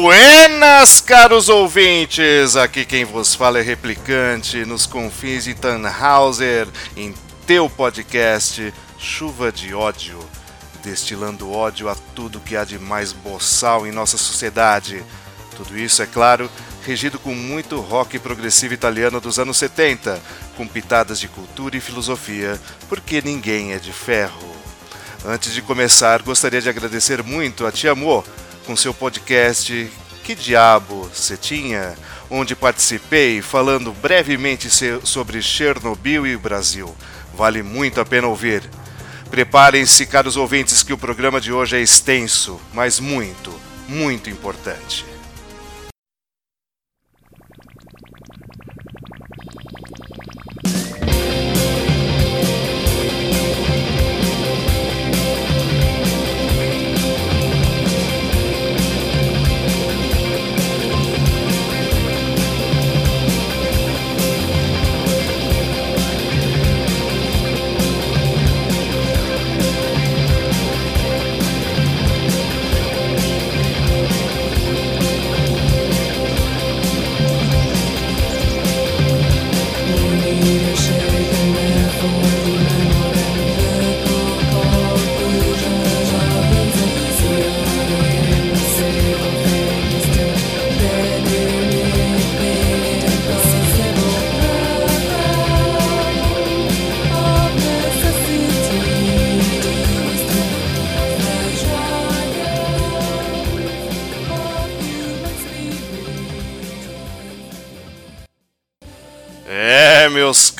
Buenas, caros ouvintes! Aqui quem vos fala é Replicante, nos confins de Tannhauser, em teu podcast Chuva de Ódio, destilando ódio a tudo que há de mais boçal em nossa sociedade. Tudo isso, é claro, regido com muito rock progressivo italiano dos anos 70, com pitadas de cultura e filosofia, porque ninguém é de ferro. Antes de começar, gostaria de agradecer muito a Tia Amor com seu podcast Que Diabo Você Tinha, onde participei falando brevemente sobre Chernobyl e o Brasil. Vale muito a pena ouvir. Preparem-se, caros ouvintes, que o programa de hoje é extenso, mas muito, muito importante.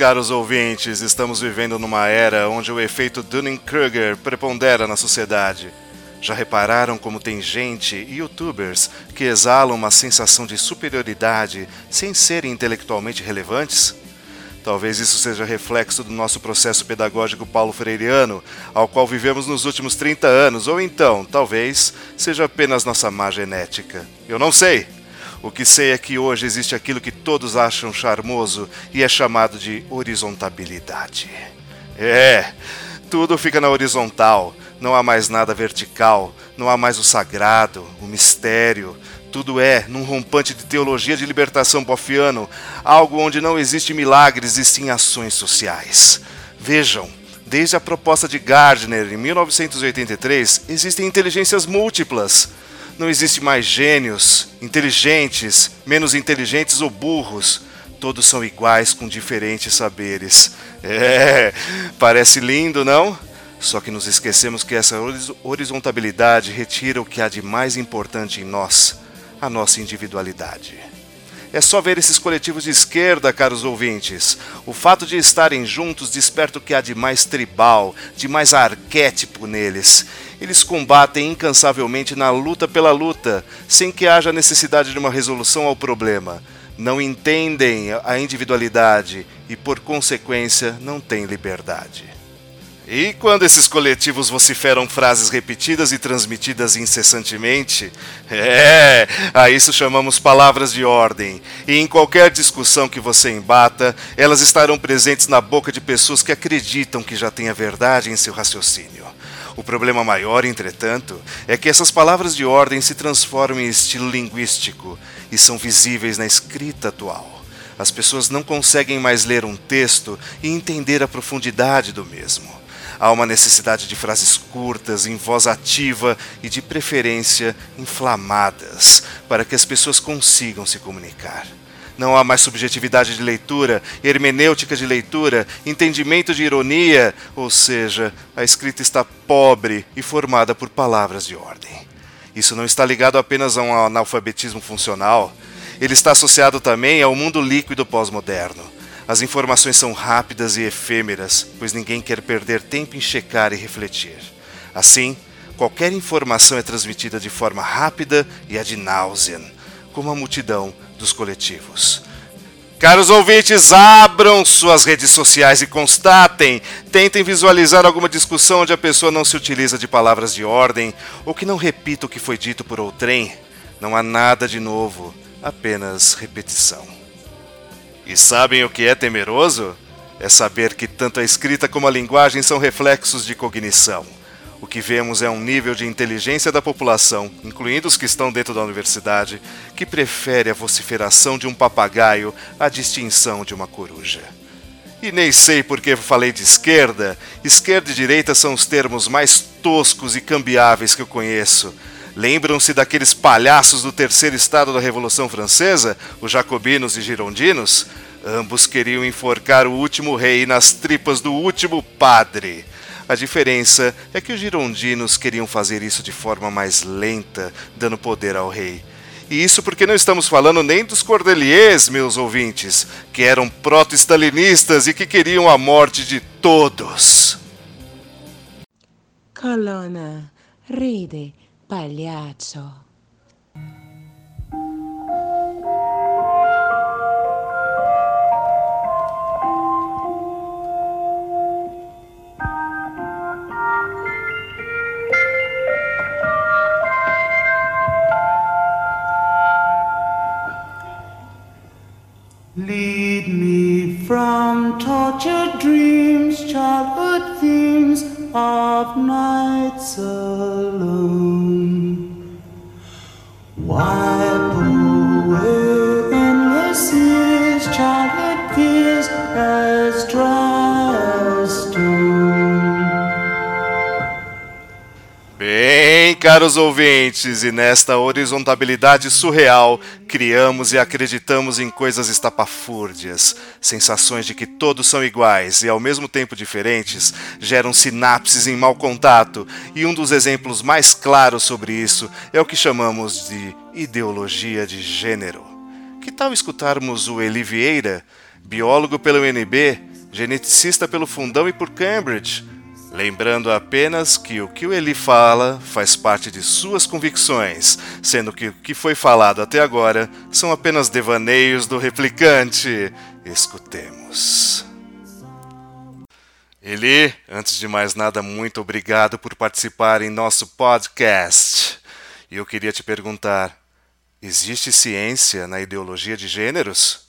Caros ouvintes, estamos vivendo numa era onde o efeito Dunning-Kruger prepondera na sociedade. Já repararam como tem gente e youtubers que exalam uma sensação de superioridade sem serem intelectualmente relevantes? Talvez isso seja reflexo do nosso processo pedagógico paulo freireano, ao qual vivemos nos últimos 30 anos, ou então, talvez, seja apenas nossa má genética. Eu não sei. O que sei é que hoje existe aquilo que todos acham charmoso e é chamado de horizontabilidade. É, tudo fica na horizontal, não há mais nada vertical, não há mais o sagrado, o mistério. Tudo é, num rompante de teologia de libertação bofiano, algo onde não existe milagres e sim ações sociais. Vejam, desde a proposta de Gardner em 1983, existem inteligências múltiplas. Não existe mais gênios, inteligentes, menos inteligentes ou burros. Todos são iguais com diferentes saberes. É, parece lindo, não? Só que nos esquecemos que essa horizontabilidade retira o que há de mais importante em nós, a nossa individualidade. É só ver esses coletivos de esquerda, caros ouvintes. O fato de estarem juntos desperta o que há de mais tribal, de mais arquétipo neles. Eles combatem incansavelmente na luta pela luta, sem que haja necessidade de uma resolução ao problema. Não entendem a individualidade e, por consequência, não têm liberdade. E quando esses coletivos vociferam frases repetidas e transmitidas incessantemente, é, a isso chamamos palavras de ordem. E em qualquer discussão que você embata, elas estarão presentes na boca de pessoas que acreditam que já têm a verdade em seu raciocínio. O problema maior, entretanto, é que essas palavras de ordem se transformam em estilo linguístico e são visíveis na escrita atual. As pessoas não conseguem mais ler um texto e entender a profundidade do mesmo. Há uma necessidade de frases curtas, em voz ativa e, de preferência, inflamadas, para que as pessoas consigam se comunicar. Não há mais subjetividade de leitura, hermenêutica de leitura, entendimento de ironia, ou seja, a escrita está pobre e formada por palavras de ordem. Isso não está ligado apenas a um analfabetismo funcional, ele está associado também ao mundo líquido pós-moderno as informações são rápidas e efêmeras, pois ninguém quer perder tempo em checar e refletir. Assim, qualquer informação é transmitida de forma rápida e ad nauseam, como a multidão dos coletivos. Caros ouvintes, abram suas redes sociais e constatem, tentem visualizar alguma discussão onde a pessoa não se utiliza de palavras de ordem ou que não repita o que foi dito por outrem. Não há nada de novo, apenas repetição. E sabem o que é temeroso? É saber que tanto a escrita como a linguagem são reflexos de cognição. O que vemos é um nível de inteligência da população, incluindo os que estão dentro da universidade, que prefere a vociferação de um papagaio à distinção de uma coruja. E nem sei por que falei de esquerda. Esquerda e direita são os termos mais toscos e cambiáveis que eu conheço. Lembram-se daqueles palhaços do terceiro estado da Revolução Francesa, os jacobinos e girondinos? Ambos queriam enforcar o último rei nas tripas do último padre. A diferença é que os girondinos queriam fazer isso de forma mais lenta, dando poder ao rei. E isso porque não estamos falando nem dos cordeliers, meus ouvintes, que eram proto-stalinistas e que queriam a morte de todos. Colonna, ride, pagliaccio. Tortured dreams, childhood themes of nights alone. Wipe away endless years, childhood tears as Bem, caros ouvintes, e nesta horizontabilidade surreal, criamos e acreditamos em coisas estapafúrdias. Sensações de que todos são iguais e ao mesmo tempo diferentes geram sinapses em mau contato, e um dos exemplos mais claros sobre isso é o que chamamos de ideologia de gênero. Que tal escutarmos o Eli Vieira, biólogo pela UNB, geneticista pelo Fundão e por Cambridge? Lembrando apenas que o que o Eli fala faz parte de suas convicções, sendo que o que foi falado até agora são apenas devaneios do replicante. Escutemos. Eli, antes de mais nada, muito obrigado por participar em nosso podcast. E eu queria te perguntar: existe ciência na ideologia de gêneros?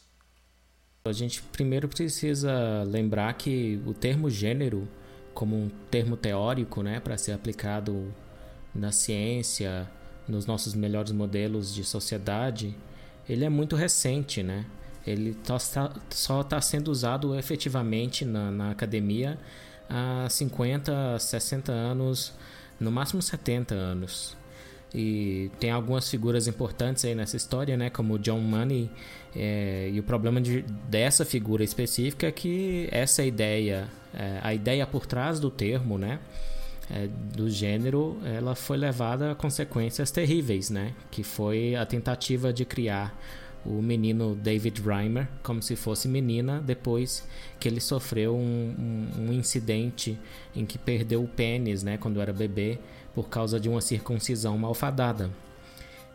A gente primeiro precisa lembrar que o termo gênero como um termo teórico, né, para ser aplicado na ciência, nos nossos melhores modelos de sociedade, ele é muito recente, né? Ele só está sendo usado efetivamente na, na academia há 50, 60 anos, no máximo 70 anos. E tem algumas figuras importantes aí nessa história, né? Como John Money. É, e o problema de, dessa figura específica é que essa ideia, é, a ideia por trás do termo, né? É, do gênero, ela foi levada a consequências terríveis, né? Que foi a tentativa de criar o menino David Reimer como se fosse menina depois que ele sofreu um, um, um incidente em que perdeu o pênis, né? Quando era bebê por causa de uma circuncisão malfadada.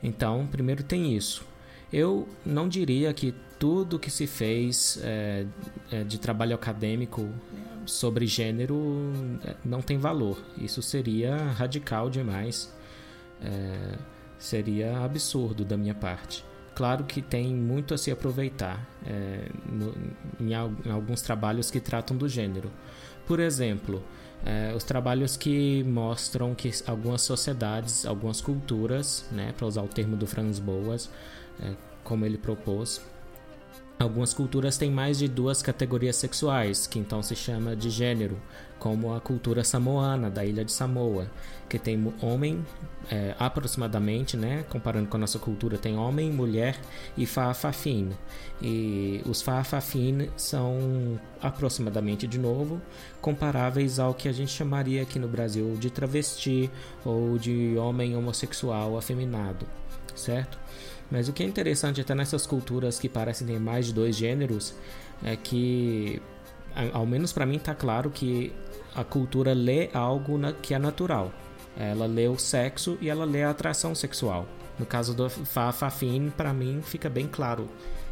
Então, primeiro tem isso. Eu não diria que tudo que se fez é, é, de trabalho acadêmico sobre gênero é, não tem valor. Isso seria radical demais. É, seria absurdo da minha parte. Claro que tem muito a se aproveitar é, no, em, em alguns trabalhos que tratam do gênero. Por exemplo, é, os trabalhos que mostram que algumas sociedades, algumas culturas, né, para usar o termo do Franz Boas, é, como ele propôs, algumas culturas têm mais de duas categorias sexuais, que então se chama de gênero, como a cultura samoana da ilha de Samoa, que tem homem é, aproximadamente, né, comparando com a nossa cultura, tem homem, mulher e faafafin. E os faafafin são aproximadamente de novo comparáveis ao que a gente chamaria aqui no Brasil de travesti ou de homem homossexual afeminado, certo? Mas o que é interessante até nessas culturas que parecem ter mais de dois gêneros é que ao menos para mim está claro que a cultura lê algo que é natural. Ela lê o sexo e ela lê a atração sexual. No caso do Fafafin, para mim fica bem claro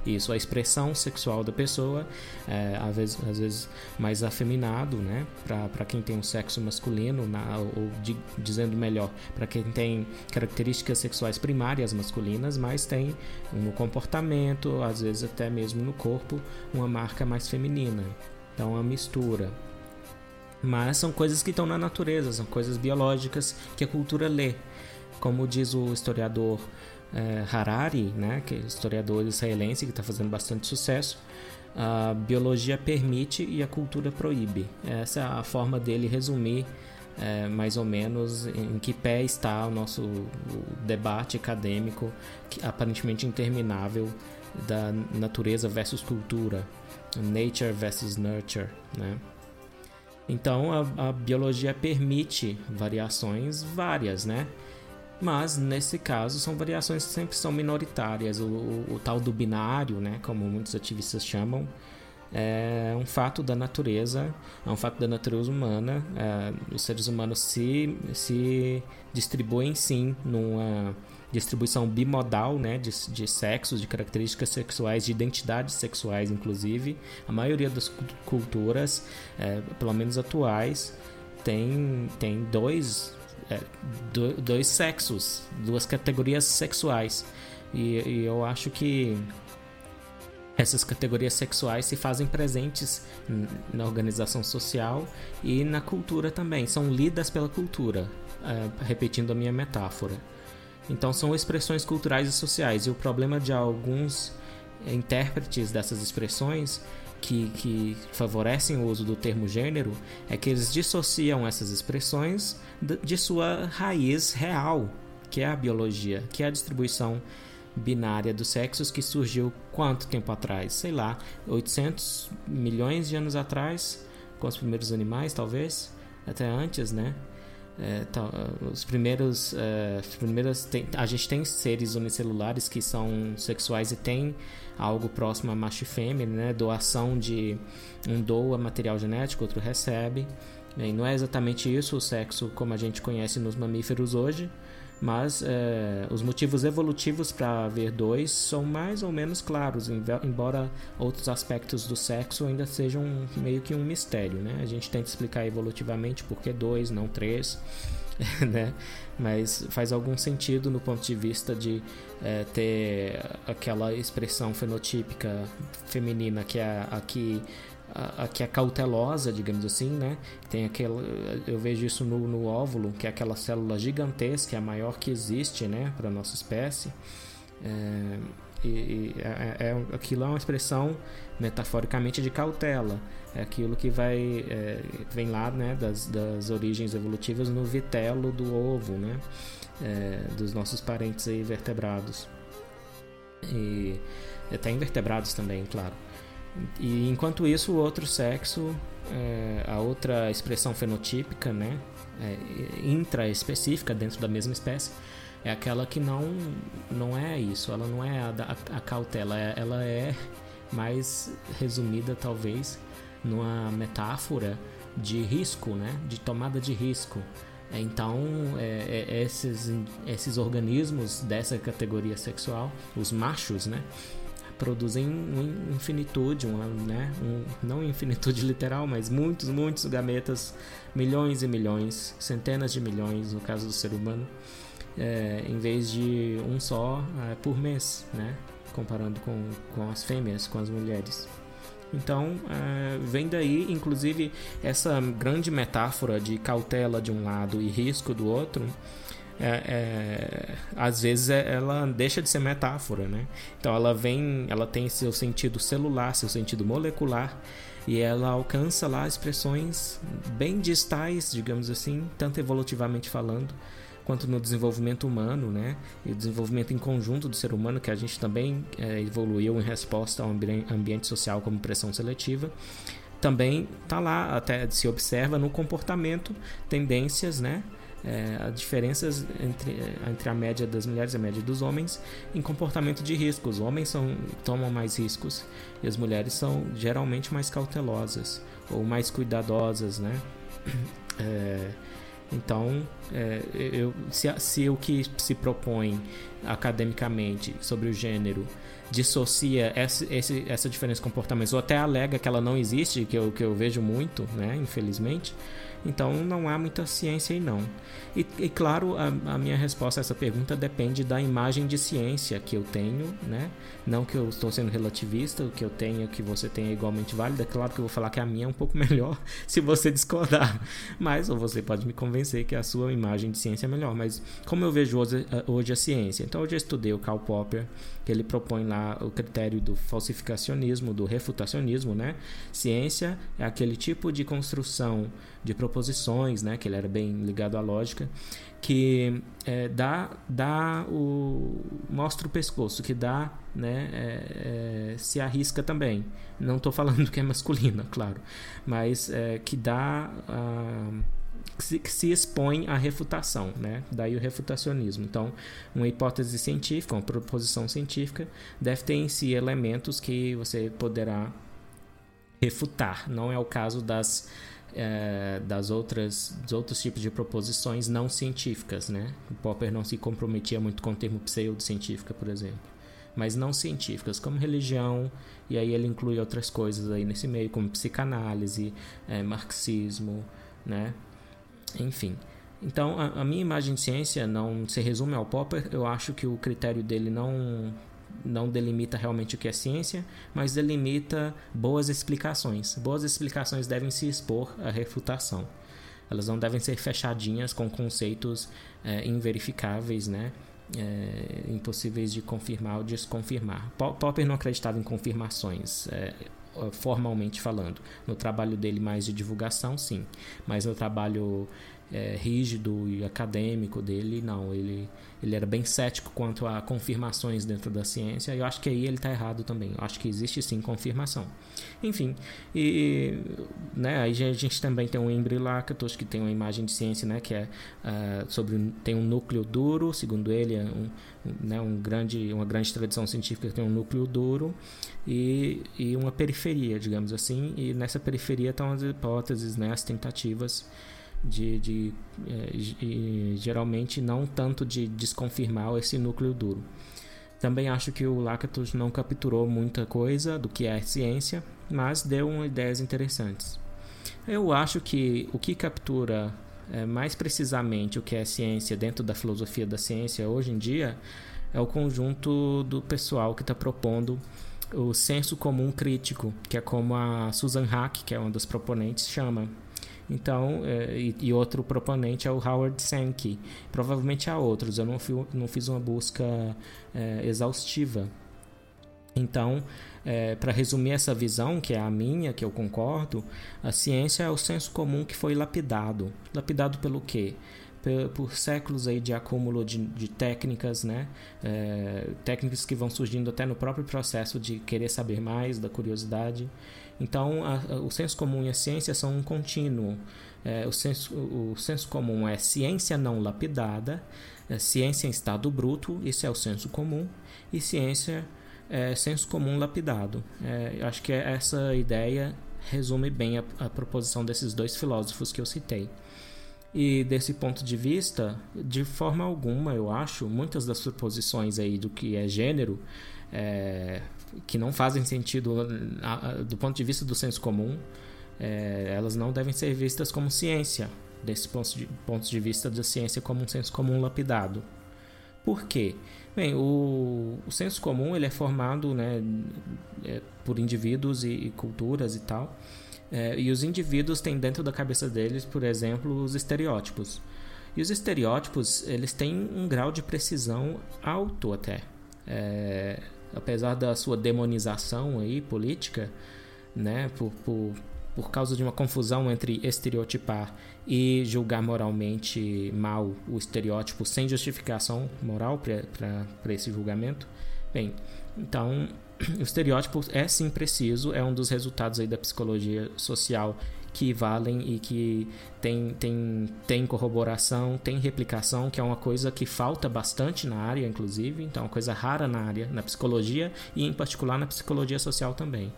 isso, a expressão sexual da pessoa, é, às, vezes, às vezes mais afeminado, né? Para quem tem um sexo masculino, na, ou de, dizendo melhor, para quem tem características sexuais primárias masculinas, mas tem no comportamento, às vezes até mesmo no corpo, uma marca mais feminina. Então, a mistura. Mas são coisas que estão na natureza, são coisas biológicas que a cultura lê. Como diz o historiador é, Harari, né, que é historiador israelense que está fazendo bastante sucesso, a biologia permite e a cultura proíbe. Essa é a forma dele resumir é, mais ou menos em que pé está o nosso debate acadêmico, que, aparentemente interminável, da natureza versus cultura, nature versus nurture, né? Então a, a biologia permite variações várias, né? Mas nesse caso são variações que sempre são minoritárias. O, o, o, tal do binário, né, como muitos ativistas chamam, é um fato da natureza, é um fato da natureza humana. É, os seres humanos se, se distribuem sim numa distribuição bimodal né, de, de sexos, de características sexuais, de identidades sexuais, inclusive. A maioria das culturas, é, pelo menos atuais, tem, tem dois, é, do, dois sexos, duas categorias sexuais. E, e eu acho que essas categorias sexuais se fazem presentes na organização social e na cultura também, são lidas pela cultura, é, repetindo a minha metáfora. Então são expressões culturais e sociais. E o problema de alguns intérpretes dessas expressões que, que favorecem o uso do termo gênero é que eles dissociam essas expressões de sua raiz real, que é a biologia, que é a distribuição binária dos sexos que surgiu quanto tempo atrás? Sei lá, 800 milhões de anos atrás, com os primeiros animais, talvez, até antes, né? É, tá, os primeiros, é, primeiras tem, a gente tem seres unicelulares que são sexuais e tem algo próximo a macho e fêmea, né? Doação de um doa material genético, outro recebe. Não é exatamente isso o sexo como a gente conhece nos mamíferos hoje, mas é, os motivos evolutivos para haver dois são mais ou menos claros, embora outros aspectos do sexo ainda sejam meio que um mistério, né? A gente tenta explicar evolutivamente por que dois, não três, né? Mas faz algum sentido no ponto de vista de é, ter aquela expressão fenotípica feminina que é que é cautelosa, digamos assim, né? Tem aquela, eu vejo isso no, no óvulo, que é aquela célula gigantesca, é a maior que existe, né, para nossa espécie. É, e, e é, é, aquilo é uma expressão metaforicamente de cautela. É aquilo que vai é, vem lá, né, das, das origens evolutivas no vitelo do ovo, né, é, dos nossos parentes aí vertebrados e até invertebrados também, claro. E enquanto isso, o outro sexo, é, a outra expressão fenotípica, né, é, dentro da mesma espécie, é aquela que não, não é isso, ela não é a, a, a cautela, é, ela é mais resumida talvez numa metáfora de risco, né, de tomada de risco. Então, é, é, esses, esses organismos dessa categoria sexual, os machos, né, produzem um infinitude, uma, né? Um, não infinitude literal, mas muitos, muitos gametas, milhões e milhões, centenas de milhões no caso do ser humano, é, em vez de um só é, por mês, né? Comparando com, com as fêmeas, com as mulheres. Então, é, vem daí, inclusive, essa grande metáfora de cautela de um lado e risco do outro, é, é, às vezes é, ela deixa de ser metáfora, né? Então ela vem, ela tem seu sentido celular, seu sentido molecular e ela alcança lá expressões bem distais, digamos assim, tanto evolutivamente falando quanto no desenvolvimento humano, né? E o desenvolvimento em conjunto do ser humano que a gente também é, evoluiu em resposta ao ambiente social como pressão seletiva também está lá, até se observa no comportamento, tendências, né? é, diferenças entre, entre a média das mulheres e a média dos homens em comportamento de risco. Os homens são, tomam mais riscos e as mulheres são geralmente mais cautelosas ou mais cuidadosas, né? É, então, é, eu, se, se, o que se propõe academicamente sobre o gênero dissocia essa, essa diferença de comportamentos ou até alega que ela não existe, que eu, que eu vejo muito, né, infelizmente, Então não há muita ciência aí não. E, e claro, a, a, minha resposta a essa pergunta depende da imagem de ciência que eu tenho, né? Não que eu estou sendo relativista, o que eu tenho, que você tenha é igualmente válido. É claro que eu vou falar que a minha é um pouco melhor se você discordar. Mas, ou você pode me convencer que a sua imagem de ciência é melhor. Mas como eu vejo hoje, hoje a ciência? Então hoje eu estudei o Karl Popper, que ele propõe lá o critério do falsificacionismo, do refutacionismo, né? Ciência é aquele tipo de construção de proposições, né? Que ele era bem ligado à lógica, que é, dá, dá o mostra o pescoço, que dá, né? É, é, se arrisca também. Não estou falando que é masculina, claro, mas é, que dá a que se, que se expõe à refutação, né? Daí o refutacionismo. Então, uma hipótese científica, uma proposição científica, deve ter em si elementos que você poderá refutar. Não é o caso das é, das outras dos outros tipos de proposições não científicas, né? O Popper não se comprometia muito com o termo pseudocientífica, por exemplo, mas não científicas, como religião e aí ele inclui outras coisas aí nesse meio, como psicanálise, é, marxismo, né? Enfim. Então, a, a, minha imagem de ciência não se resume ao Popper. Eu acho que o critério dele não não delimita realmente o que é ciência, mas delimita boas explicações. Boas explicações devem se expor à refutação. Elas não devem ser fechadinhas com conceitos é, inverificáveis, né? É, impossíveis de confirmar ou desconfirmar. Popper não acreditava em confirmações. É, formalmente falando. No trabalho dele mais de divulgação, sim. Mas no trabalho é, rígido e acadêmico dele, não. Ele, ele era bem cético quanto a confirmações dentro da ciência. E eu acho que aí ele está errado também. Eu acho que existe sim confirmação. Enfim, e né, aí a gente também tem um Embry Lakatos que tem uma imagem de ciência, né, que é uh, sobre tem um núcleo duro, segundo ele, é um, né, um grande, uma grande tradição científica que tem um núcleo duro e, e uma periferia, digamos assim. E nessa periferia estão as hipóteses, né, as tentativas de, de é, geralmente não tanto de desconfirmar esse núcleo duro. Também acho que o Lakatos não capturou muita coisa do que é ciência, mas deu ideias interessantes. Eu acho que o que captura é, mais precisamente o que é ciência dentro da filosofia da ciência hoje em dia é o conjunto do pessoal que está propondo o senso comum crítico, que é como a Susan Hack, que é uma das proponentes, chama. Então, é, e, e, outro proponente é o Howard Sankey. Provavelmente há outros, eu não, fui, não fiz uma busca é, exaustiva. Então, é, para resumir essa visão, que é a minha, que eu concordo, a ciência é o senso comum que foi lapidado. Lapidado pelo quê? Por, séculos aí de acúmulo de, de técnicas, né? É, técnicas que vão surgindo até no próprio processo de querer saber mais, da curiosidade. Então, a, o senso comum e a ciência são um contínuo. É, o, senso, o, senso comum é ciência não lapidada, é ciência em estado bruto, isso é o senso comum, e ciência é senso comum lapidado. É, acho que essa ideia resume bem a, a proposição desses dois filósofos que eu citei. E desse ponto de vista, de forma alguma, eu acho, muitas das proposições aí do que é gênero é, que não fazem sentido do ponto de vista do senso comum, é, elas não devem ser vistas como ciência, desse ponto de, ponto de vista da ciência como um senso comum lapidado. Por quê? Bem, o, o senso comum ele é formado né, é, por indivíduos e, e, culturas e tal, é, e os indivíduos têm dentro da cabeça deles, por exemplo, os estereótipos. E os estereótipos eles têm um grau de precisão alto até. É, apesar da sua demonização aí política, né, por, por, por causa de uma confusão entre estereotipar e julgar moralmente mal o estereótipo sem justificação moral para esse julgamento. Bem, então o estereótipo é sim preciso, é um dos resultados aí da psicologia social que valem e que tem, tem, tem corroboração, tem replicação, que é uma coisa que falta bastante na área, inclusive, então é uma coisa rara na área, na psicologia e em particular na psicologia social também.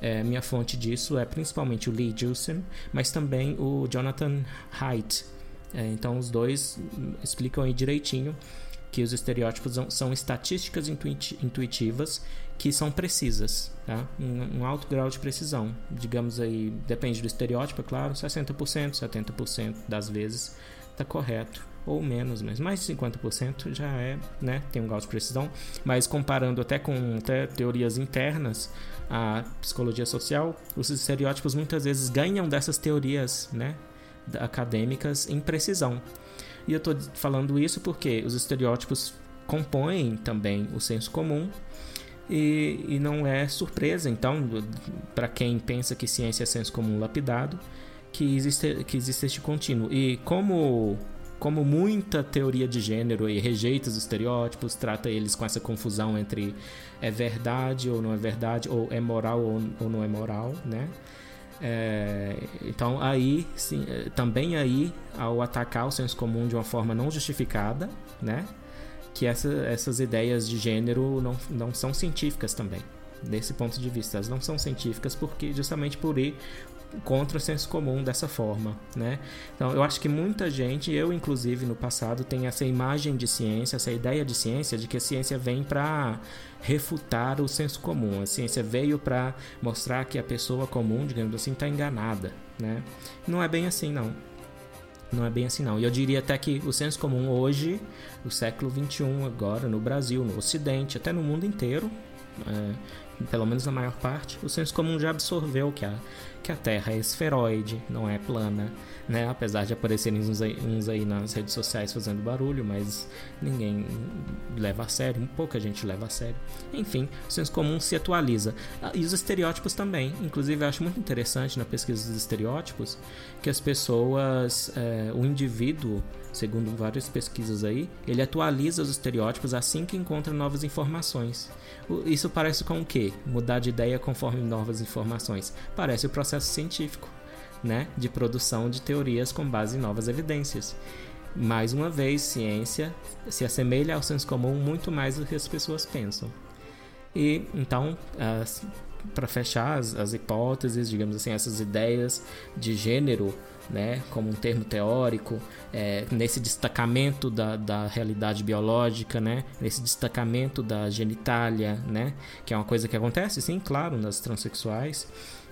É, minha fonte disso é principalmente o Lee Gilson, mas também o Jonathan Haidt. É, então os dois explicam aí direitinho que os estereótipos são estatísticas intuitivas que são precisas, tá? um, um alto grau de precisão. Digamos aí, depende do estereótipo, é claro, 60%, 70% das vezes está correto ou menos, mas mais de 50% já é, né, tem um grau de precisão, mas comparando até com até teorias internas, a psicologia social, os estereótipos muitas vezes ganham dessas teorias, né, acadêmicas em precisão. E eu estou falando isso porque os estereótipos compõem também o senso comum e, e não é surpresa, então, para quem pensa que ciência é senso comum lapidado, que existe, que existe este contínuo. E como como muita teoria de gênero e rejeita os estereótipos, trata eles com essa confusão entre é verdade ou não é verdade, ou é moral ou, ou não é moral, né? É, então aí sim, é, também aí ao atacar o senso comum de uma forma não justificada, né? Que essa, essas ideias de gênero não, não são científicas também desse ponto de vista. Elas não são científicas porque justamente por contra o senso comum dessa forma, né? Então, eu acho que muita gente, eu inclusive no passado, tem essa imagem de ciência, essa ideia de ciência, de que a ciência vem para refutar o senso comum. A ciência veio para mostrar que a pessoa comum, digamos assim, está enganada, né? Não é bem assim, não. Não é bem assim, não. E eu diria até que o senso comum hoje, no século XXI, agora, no Brasil, no Ocidente, até no mundo inteiro, é, pelo menos na maior parte, o senso comum já absorveu que a, que a Terra é esferoide, não é plana, né? Apesar de aparecerem uns aí, uns aí nas redes sociais fazendo barulho, mas ninguém leva a sério, pouca gente leva a sério. Enfim, o senso comum se atualiza. Ah, e os estereótipos também. Inclusive, eu acho muito interessante na pesquisa dos estereótipos que as pessoas, é, o indivíduo segundo várias pesquisas aí, ele atualiza os estereótipos assim que encontra novas informações. Isso parece com o quê? Mudar de ideia conforme novas informações. Parece o processo científico, né? De produção de teorias com base em novas evidências. Mais uma vez, ciência se assemelha ao senso comum muito mais do que as pessoas pensam. E então, para fechar as, as hipóteses, digamos assim, essas ideias de gênero né, como um termo teórico, é, nesse destacamento da, da realidade biológica, né, nesse destacamento da genitália, né, que é uma coisa que acontece, sim, claro, nas transexuais,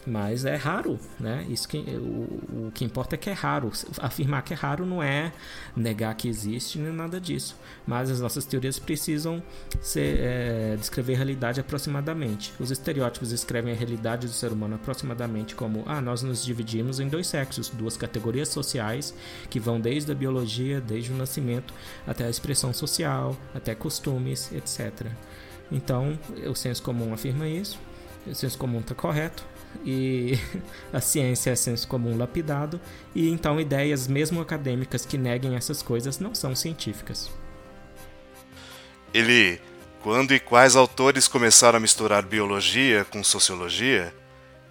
mas é raro, né? Isso que o, o que importa é que é raro. Afirmar que é raro não é negar que existe nem nada disso. Mas as nossas teorias precisam ser, é, descrever a realidade aproximadamente. Os estereótipos descrevem a realidade do ser humano aproximadamente como ah, nós nos dividimos em dois sexos, duas categorias sociais que vão desde a biologia, desde o nascimento, até a expressão social, até costumes, etc. Então, o senso comum afirma isso. O senso comum está correto, e a ciência é senso comum lapidado, e então ideias, mesmo acadêmicas, que neguem essas coisas não são científicas. Ele, quando e quais autores começaram a misturar biologia com sociologia?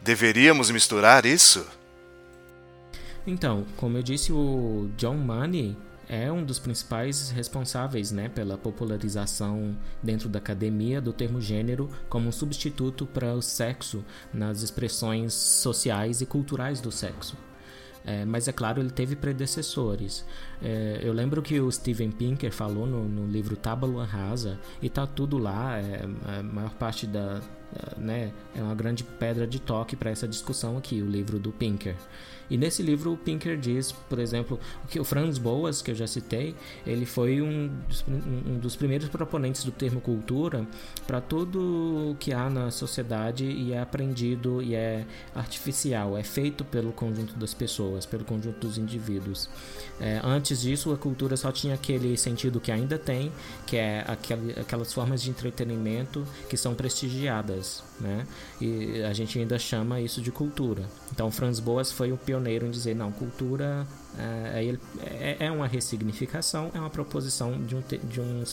Deveríamos misturar isso? Então, como eu disse, o John Money é um dos principais responsáveis né, pela popularização dentro da academia do termo gênero como um substituto para o sexo nas expressões sociais e culturais do sexo. É, mas é claro, ele teve predecessores. É, eu lembro que o Steven Pinker falou no, no livro Tábula Rasa, e tá tudo lá, é, a maior parte da. Né, é uma grande pedra de toque para essa discussão aqui, o livro do Pinker. E nesse livro o Pinker diz, por exemplo, que o Franz Boas, que eu já citei, ele foi um dos, um dos primeiros proponentes do termo cultura para tudo que há na sociedade e é aprendido e é artificial, é feito pelo conjunto das pessoas, pelo conjunto dos indivíduos. É, antes disso, a cultura só tinha aquele sentido que ainda tem, que é aquelas formas de entretenimento que são prestigiadas, né? E a gente ainda chama isso de cultura. Então, Franz Boas foi o pioneiro pioneiro em dizer, não, cultura é, é, é uma ressignificação, é uma proposição de um, de um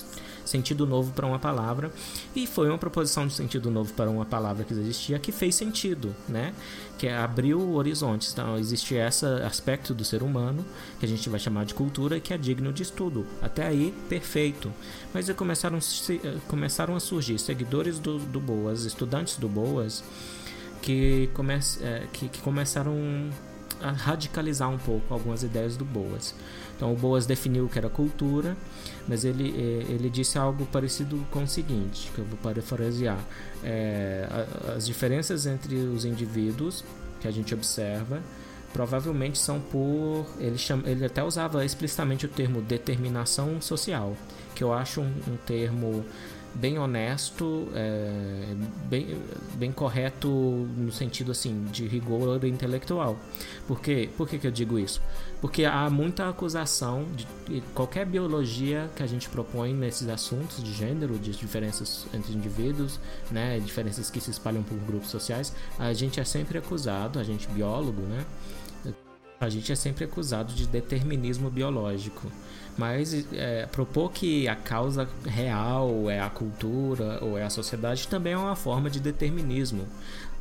sentido novo para uma palavra, e foi uma proposição de sentido novo para uma palavra que existia que fez sentido, né? Que abriu horizontes. Então, existe esse aspecto do ser humano, que a gente vai chamar de cultura, que é digno de estudo. Até aí, perfeito. Mas começaram, começaram a surgir seguidores do, do Boas, estudantes do Boas, que, come, é, que, que começaram radicalizar um pouco algumas ideias do Boas. Então o Boas definiu o que era cultura, mas ele, é, ele disse algo parecido com o seguinte, que eu vou parafrasear. É, as diferenças entre os indivíduos que a gente observa provavelmente são por. Ele, chama, ele até usava explicitamente o termo determinação social, que eu acho um, um termo bem honesto, é, bem, bem correto no sentido assim de rigor intelectual. Por quê? Por que, que eu digo isso? Porque há muita acusação de qualquer biologia que a gente propõe nesses assuntos de gênero, de diferenças entre indivíduos, né, diferenças que se espalham por grupos sociais, a gente é sempre acusado, a gente biólogo, né, a gente é sempre acusado de determinismo biológico. Mas é, propor que a causa real é a cultura ou é a sociedade também é uma forma de determinismo.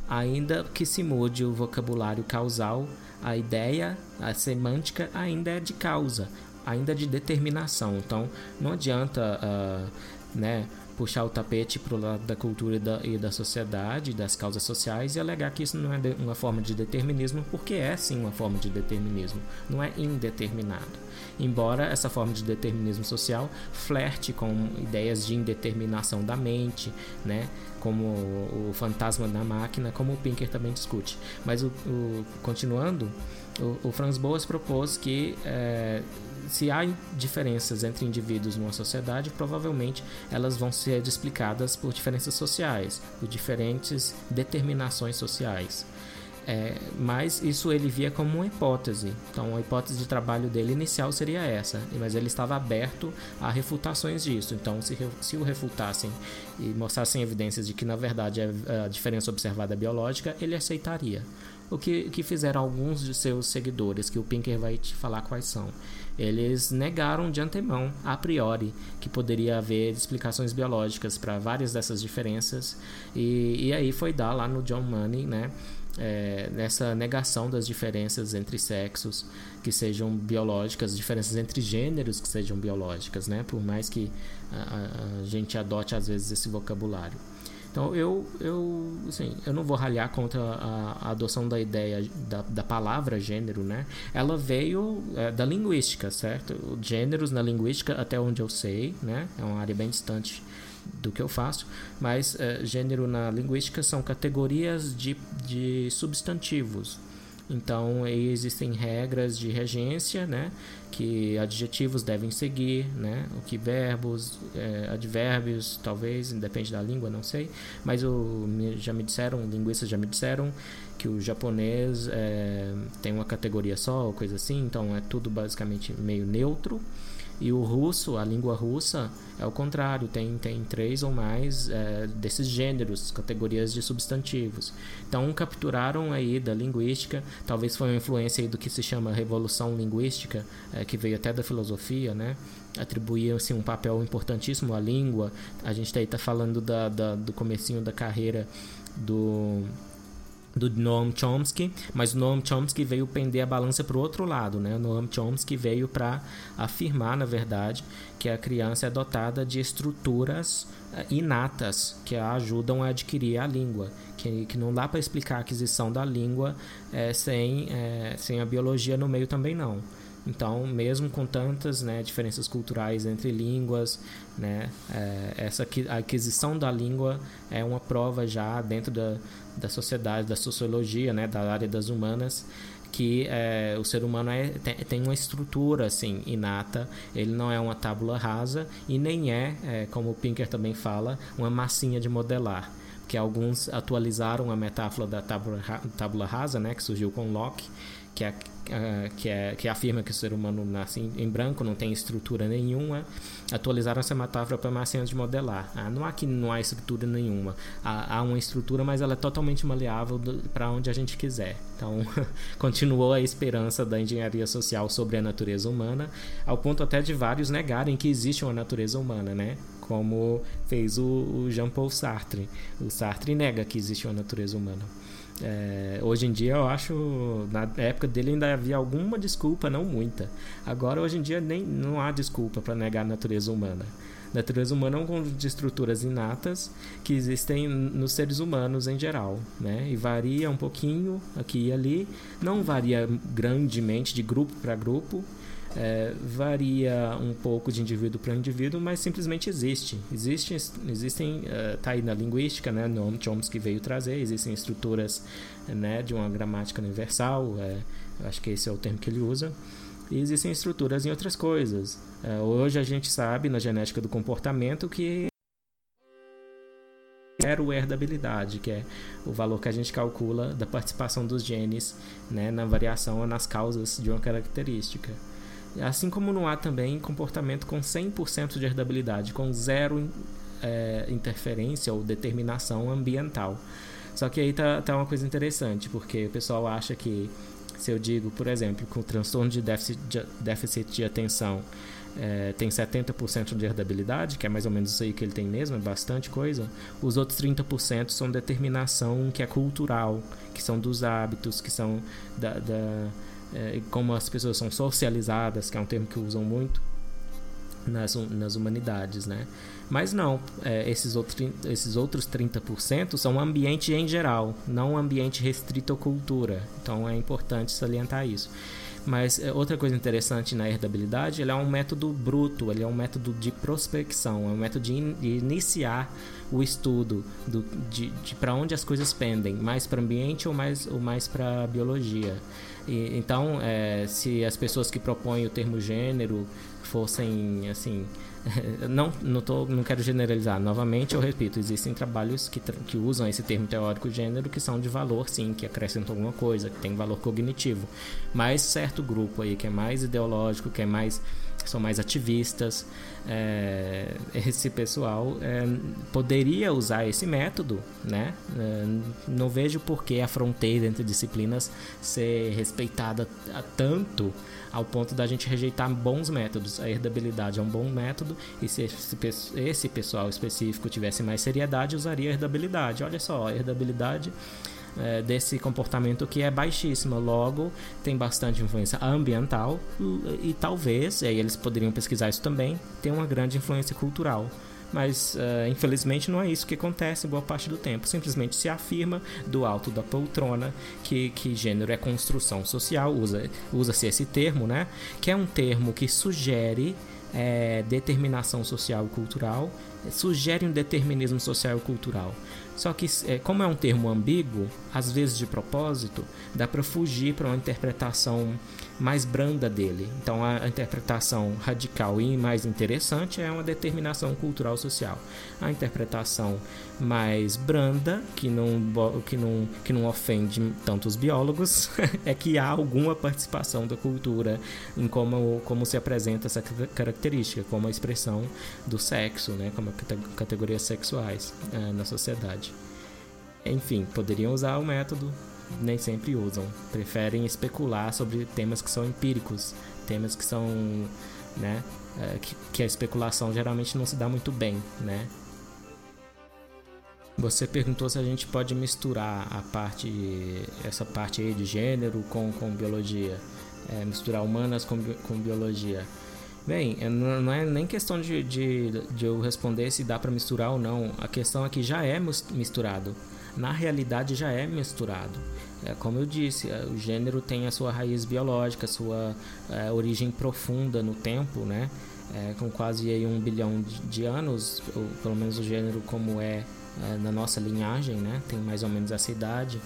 Ainda que se mude o vocabulário causal, a ideia, a semântica ainda é de causa, ainda é de determinação. Então não adianta uh, né, puxar o tapete para o lado da cultura e da, e da sociedade, das causas sociais e alegar que isso não é uma forma de determinismo, porque é sim uma forma de determinismo, não é indeterminado. Embora essa forma de determinismo social flerte com ideias de indeterminação da mente, né? como o fantasma da máquina, como o Pinker também discute. Mas o, o continuando, o, o, Franz Boas propôs que é, se há diferenças entre indivíduos numa sociedade, provavelmente elas vão ser explicadas por diferenças sociais, por diferentes determinações sociais. É, mas isso ele via como uma hipótese. Então, a hipótese de trabalho dele inicial seria essa, mas ele estava aberto a refutações disso. Então, se, se o refutassem e mostrassem evidências de que, na verdade, a diferença observada é biológica, ele aceitaria. O que, que fizeram alguns de seus seguidores, que o Pinker vai te falar quais são. Eles negaram de antemão, a priori, que poderia haver explicações biológicas para várias dessas diferenças. E, e aí foi dar lá no John Money, né? É, nessa negação das diferenças entre sexos que sejam biológicas, diferenças entre gêneros que sejam biológicas, né? Por mais que a, a gente adote às vezes esse vocabulário. Então eu, eu, assim, eu não vou ralhar contra a, a adoção da ideia da, da, palavra gênero, né? Ela veio é, da linguística, certo? Gêneros na linguística, até onde eu sei, né? É uma área bem distante do que eu faço, mas é, gênero na linguística são categorias de, de substantivos. Então, aí existem regras de regência, né? Que adjetivos devem seguir, né? O que verbos, é, advérbios, talvez, depende da língua, não sei. Mas o, já me disseram, linguistas já me disseram que o japonês é, tem uma categoria só, coisa assim. Então, é tudo basicamente meio neutro. E o russo, a língua russa, é o contrário, tem, tem três ou mais é, desses gêneros, categorias de substantivos. Então capturaram aí da linguística, talvez foi uma influência aí do que se chama revolução linguística, é, que veio até da filosofia, né? atribuíam assim, um papel importantíssimo à língua. A gente está aí tá falando da, da, do comecinho da carreira do do Noam Chomsky, mas o Noam Chomsky veio pender a balança para o outro lado, né? O Noam Chomsky veio para afirmar, na verdade, que a criança é dotada de estruturas eh, inatas que a ajudam a adquirir a língua, que, que não dá para explicar a aquisição da língua é, sem, é, sem a biologia no meio também não. Então, mesmo com tantas né, diferenças culturais entre línguas, né, é, essa aquisição da língua é uma prova já dentro da, da sociedade, da sociologia, né, da área das humanas, que é, o ser humano é, tem, tem, uma estrutura assim inata, ele não é uma tábula rasa e nem é, é, como o Pinker também fala, uma massinha de modelar. Que alguns atualizaram a metáfora da tábula, tábula rasa, né, que surgiu com Locke, que é uh, que, é, que afirma que o ser humano nasce em, em branco, não tem estrutura nenhuma, atualizaram essa metáfora para massinhas de modelar. Ah, não há que não há estrutura nenhuma. Há, há uma estrutura, mas ela é totalmente maleável para onde a gente quiser. Então, continuou a esperança da engenharia social sobre a natureza humana, ao ponto até de vários negarem que existe uma natureza humana, né? Como fez o Jean-Paul Sartre. O Sartre nega que existe uma natureza humana. É, hoje em dia eu acho, na época dele ainda havia alguma desculpa, não muita. Agora hoje em dia nem não há desculpa para negar a natureza humana. A natureza humana é um conjunto de estruturas inatas que existem nos seres humanos em geral, né? E varia um pouquinho aqui e ali, não varia grandemente de grupo para grupo, é, varia um pouco de indivíduo para indivíduo, mas simplesmente existe. existe existem, está uh, aí na linguística, né, Noam Chomsky veio trazer, existem estruturas né, de uma gramática universal, é, acho que esse é o termo que ele usa, e existem estruturas em outras coisas. É, hoje a gente sabe na genética do comportamento que zero herdabilidade, que é o valor que a gente calcula da participação dos genes né, na variação ou nas causas de uma característica. Assim como não há também comportamento com 100% de herdabilidade, com zero é, interferência ou determinação ambiental. Só que aí tá, tá uma coisa interessante, porque o pessoal acha que, se eu digo, por exemplo, que o transtorno de déficit de, déficit de atenção é, tem 70% de herdabilidade, que é mais ou menos isso aí que ele tem mesmo, é bastante coisa, os outros 30% são determinação que é cultural, que são dos hábitos, que são da, da é, como as pessoas são socializadas, que é um termo que usam muito nas, nas humanidades, né? Mas não, é, esses, outros, esses outros 30% são ambiente em geral, não ambiente restrito à cultura. Então é importante salientar isso. Mas é, outra coisa interessante na herdabilidade, ele é um método bruto, ele é um método de prospecção, é um método de, in, de iniciar o estudo do, de, de para onde as coisas pendem, mais para ambiente ou mais, ou mais para biologia. E, então, é, se as pessoas que propõem o termo gênero fossem assim não, não, tô, não quero generalizar. Novamente, eu repito, existem trabalhos que, que usam esse termo teórico gênero que são de valor, sim, que acrescentam alguma coisa, que tem valor cognitivo. Mas certo grupo aí que é mais ideológico, que é mais são mais ativistas, é, esse pessoal é, poderia usar esse método, né? É, não vejo por que a fronteira entre disciplinas ser respeitada tanto ao ponto da gente rejeitar bons métodos. A herdabilidade é um bom método e se esse, esse pessoal específico tivesse mais seriedade, usaria a herdabilidade. Olha só, a herdabilidade é, desse comportamento que é baixíssima, logo tem bastante influência ambiental e, e talvez, e aí eles poderiam pesquisar isso também, tem uma grande influência cultural mas uh, infelizmente não é isso que acontece boa parte do tempo. Simplesmente se afirma do alto da poltrona que, que gênero é construção social, usa-se usa esse termo, né? Que é um termo que sugere é, determinação social e cultural, sugere um determinismo social e cultural. Só que, é, como é um termo ambíguo, às vezes de propósito, dá para fugir para uma interpretação mais branda dele. Então, a interpretação radical e mais interessante é uma determinação cultural social. A interpretação mais branda, que não, que não, que não ofende tanto os biólogos, é que há alguma participação da cultura em como, como se apresenta essa característica, como a expressão do sexo, né, como categorias sexuais é, na sociedade. Enfim, poderiam usar o método nem sempre usam. Preferem especular sobre temas que são empíricos, temas que são, né, é, que, que a especulação geralmente não se dá muito bem, né? Você perguntou se a gente pode misturar a parte, essa parte aí de gênero com, com biologia, é, misturar humanas com, com biologia. Bem, é, não é nem questão de, de, de eu responder se dá para misturar ou não. A questão é que já é misturado na realidade já é misturado. É, como eu disse, é, o gênero tem a sua raiz biológica, a sua é, origem profunda no tempo, né? É, com quase aí, um bilhão de, anos, ou pelo menos o gênero como é, é, na nossa linhagem, né? Tem mais ou menos essa idade.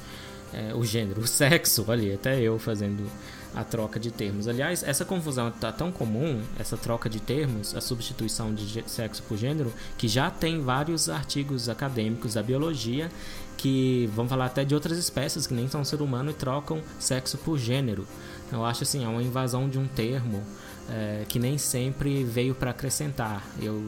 É, o gênero, o sexo, olha, até eu fazendo a troca de termos. Aliás, essa confusão está tão comum, essa troca de termos, a substituição de sexo por gênero, que já tem vários artigos acadêmicos da biologia que vão falar até de outras espécies que nem são ser humano e trocam sexo por gênero. Eu acho assim, é uma invasão de um termo é, que nem sempre veio para acrescentar. Eu,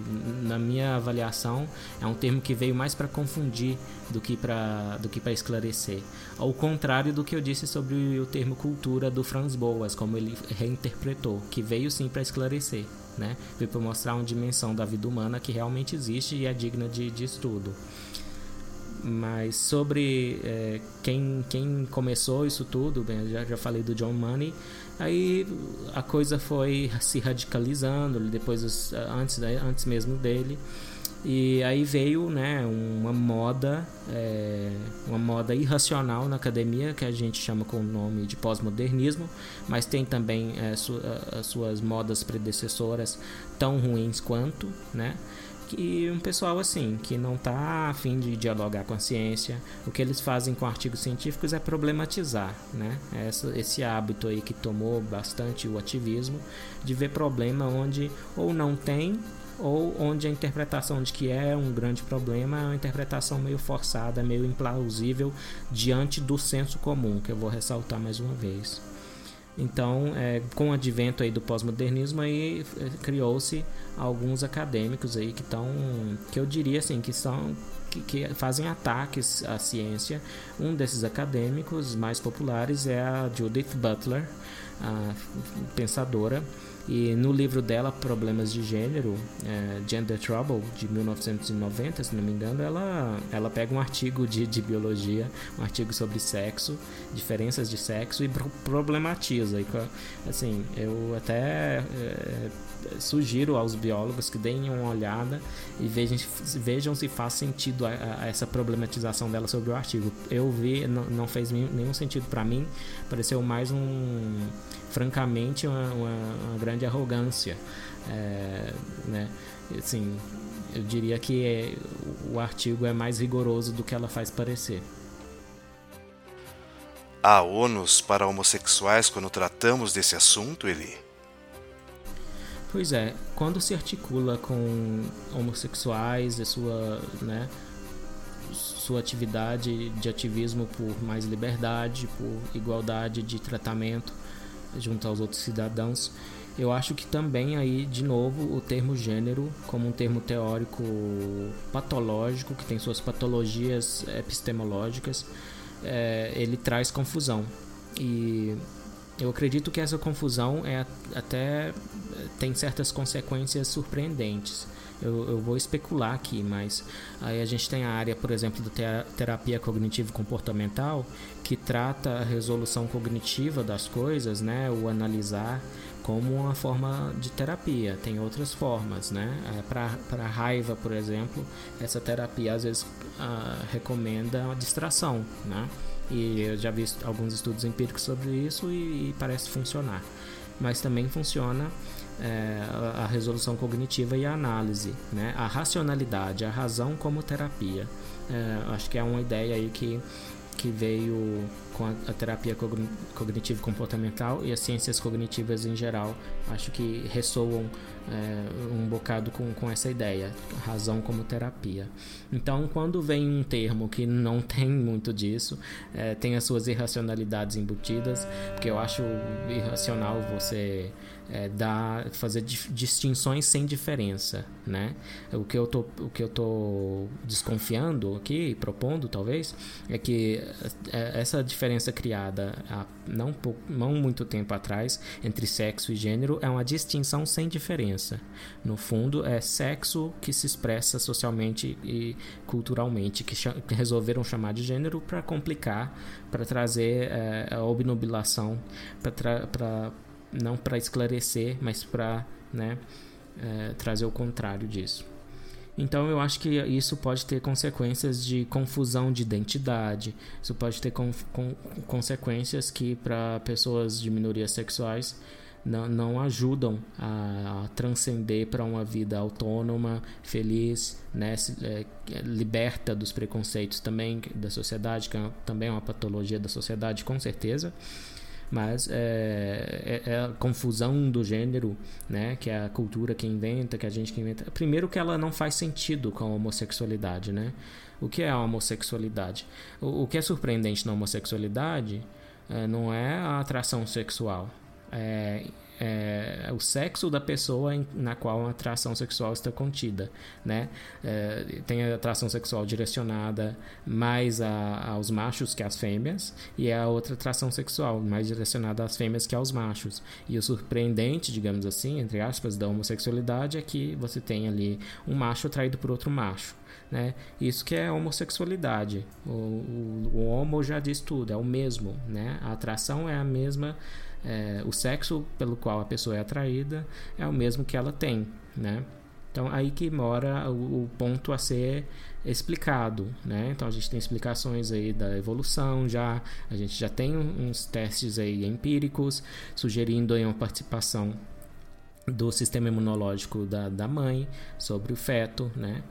na minha avaliação, é um termo que veio mais para confundir do que para do que para esclarecer. Ao contrário do que eu disse sobre o termo cultura do Franz Boas, como ele reinterpretou, que veio sim para esclarecer, né? Veio para mostrar uma dimensão da vida humana que realmente existe e é digna de, de estudo. mas sobre é, quem, quem começou isso tudo, bem, já, já falei do John Money, aí a coisa foi se radicalizando, depois antes, antes mesmo dele. E aí veio né, uma moda, é, uma moda irracional na academia, que a gente chama com o nome de pós-modernismo, mas tem também é, su as suas modas predecessoras tão ruins quanto, né? Que um pessoal assim, que não está afim de dialogar com a ciência, o que eles fazem com artigos científicos é problematizar, né? Essa, esse hábito aí que tomou bastante o ativismo de ver problema onde ou não tem ou onde a interpretação de que é um grande problema é uma interpretação meio forçada, meio implausível diante do senso comum, que eu vou ressaltar mais uma vez. Então, é, com o advento aí do pós-modernismo, aí é, criou-se alguns acadêmicos aí que estão, que eu diria assim, que são que, que, fazem ataques à ciência. Um desses acadêmicos mais populares é a Judith Butler, a pensadora e no livro dela, Problemas de Gênero, é, Gender Trouble, de 1990, se não me engano, ela, ela pega um artigo de, de biologia, um artigo sobre sexo, diferenças de sexo, e problematiza. E, assim, eu até é, sugiro aos biólogos que deem uma olhada e vejam, vejam se faz sentido a, a essa problematização dela sobre o artigo. Eu vi, não, não fez nenhum sentido para mim, pareceu mais um francamente uma, uma, uma grande arrogância é, né? Assim eu diria que é, o artigo é mais rigoroso do que ela faz parecer. Há ônus para homossexuais quando tratamos desse assunto Eli? Pois é, quando se articula com homossexuais e sua, né, sua atividade de ativismo por mais liberdade, por igualdade de tratamento junto aos outros cidadãos, eu acho que também aí, de novo, o termo gênero, como um termo teórico patológico, que tem suas patologias epistemológicas, é, ele traz confusão. E eu acredito que essa confusão é até tem certas consequências surpreendentes. Eu, eu, vou especular aqui, mas aí a gente tem a área, por exemplo, da terapia cognitivo-comportamental, que trata a resolução cognitiva das coisas, né, o analisar como uma forma de terapia. Tem outras formas, né? É, Para raiva, por exemplo, essa terapia às vezes uh, recomenda a distração, né? E eu já vi alguns estudos empíricos sobre isso e, e parece funcionar. Mas também funciona é, a resolução cognitiva e a análise, né? a racionalidade, a razão como terapia. É, acho que é uma ideia aí que, que veio com a, terapia cognitivo-comportamental e as ciências cognitivas em geral. Acho que ressoam é, um bocado com, com essa ideia, razão como terapia. Então, quando vem um termo que não tem muito disso, é, tem as suas irracionalidades embutidas, porque eu acho irracional você é, dar, fazer distinções sem diferença, né? O que eu tô, o que eu tô desconfiando aqui, propondo talvez, é que é, essa diferença criada há não, não muito tempo atrás entre sexo e gênero é uma distinção sem diferença. No fundo, é sexo que se expressa socialmente e culturalmente, que, que resolveram chamar de gênero para complicar, para trazer é, a obnubilação, para não para esclarecer, mas para né, é, trazer o contrário disso. Então eu acho que isso pode ter consequências de confusão de identidade, isso pode ter con con consequências que para pessoas de minorias sexuais não, não ajudam a, a transcender para uma vida autônoma, feliz, né, é, liberta dos preconceitos também da sociedade, que é, também é uma patologia da sociedade, com certeza mas é, é, é, a confusão do gênero, né, que é a cultura que inventa, que a gente que inventa. Primeiro que ela não faz sentido com a homossexualidade, né? O que é a homossexualidade? O, o que é surpreendente na homossexualidade é, não é a atração sexual, é, é, o sexo da pessoa em, na qual a atração sexual está contida, né? É, tem a atração sexual direcionada mais a, aos machos que às fêmeas e a outra atração sexual mais direcionada às fêmeas que aos machos. E o surpreendente, digamos assim, entre aspas, da homossexualidade é que você tem ali um macho atraído por outro macho. Né? Isso que é homossexualidade. O, o, o homo já diz tudo, é o mesmo. Né? A atração é a mesma é, o sexo pelo qual a pessoa é atraída é o mesmo que ela tem, né? Então aí que mora o, o ponto a ser explicado, né? Então a gente tem explicações aí da evolução já, a gente já tem uns testes aí empíricos sugerindo aí uma participação do sistema imunológico da, da mãe sobre o feto, né?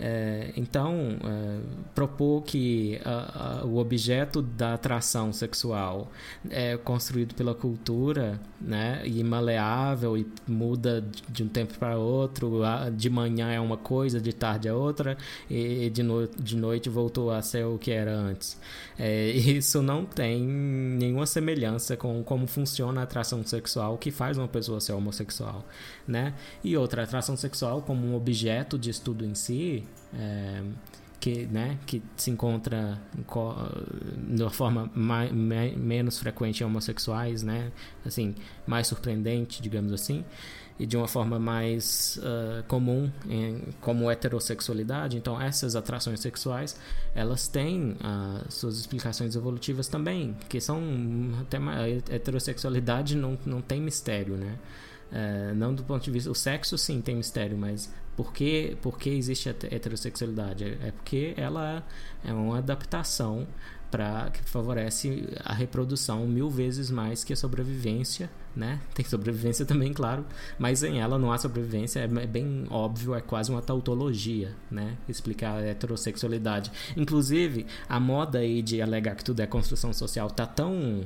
É, então, é, propor que a, a, o objeto da atração sexual é construído pela cultura né, e maleável e muda de um tempo para outro, de manhã é uma coisa, de tarde é outra, e de, no, de noite voltou a ser o que era antes. É, isso não tem nenhuma semelhança com como funciona a atração sexual que faz uma pessoa ser homossexual. Né? E outra, atração sexual como um objeto de estudo em si é, que, né, que se encontra de uma forma mais, menos frequente em homossexuais, né, assim, mais surpreendente, digamos assim, e de uma forma mais uh, comum em, como heterossexualidade. Então, essas atrações sexuais, elas têm uh, suas explicações evolutivas também, que são até a heterossexualidade não, não tem mistério, né? Uh, não do ponto de vista. O sexo, sim, tem mistério, mas por que, por que existe a heterossexualidade? É, é porque ela é uma adaptação para que favorece a reprodução mil vezes mais que a sobrevivência, né? Tem sobrevivência também, claro, mas em ela não há sobrevivência, é bem óbvio, é quase uma tautologia, né? Explicar a heterossexualidade. Inclusive, a moda aí de alegar que tudo é construção social tá tão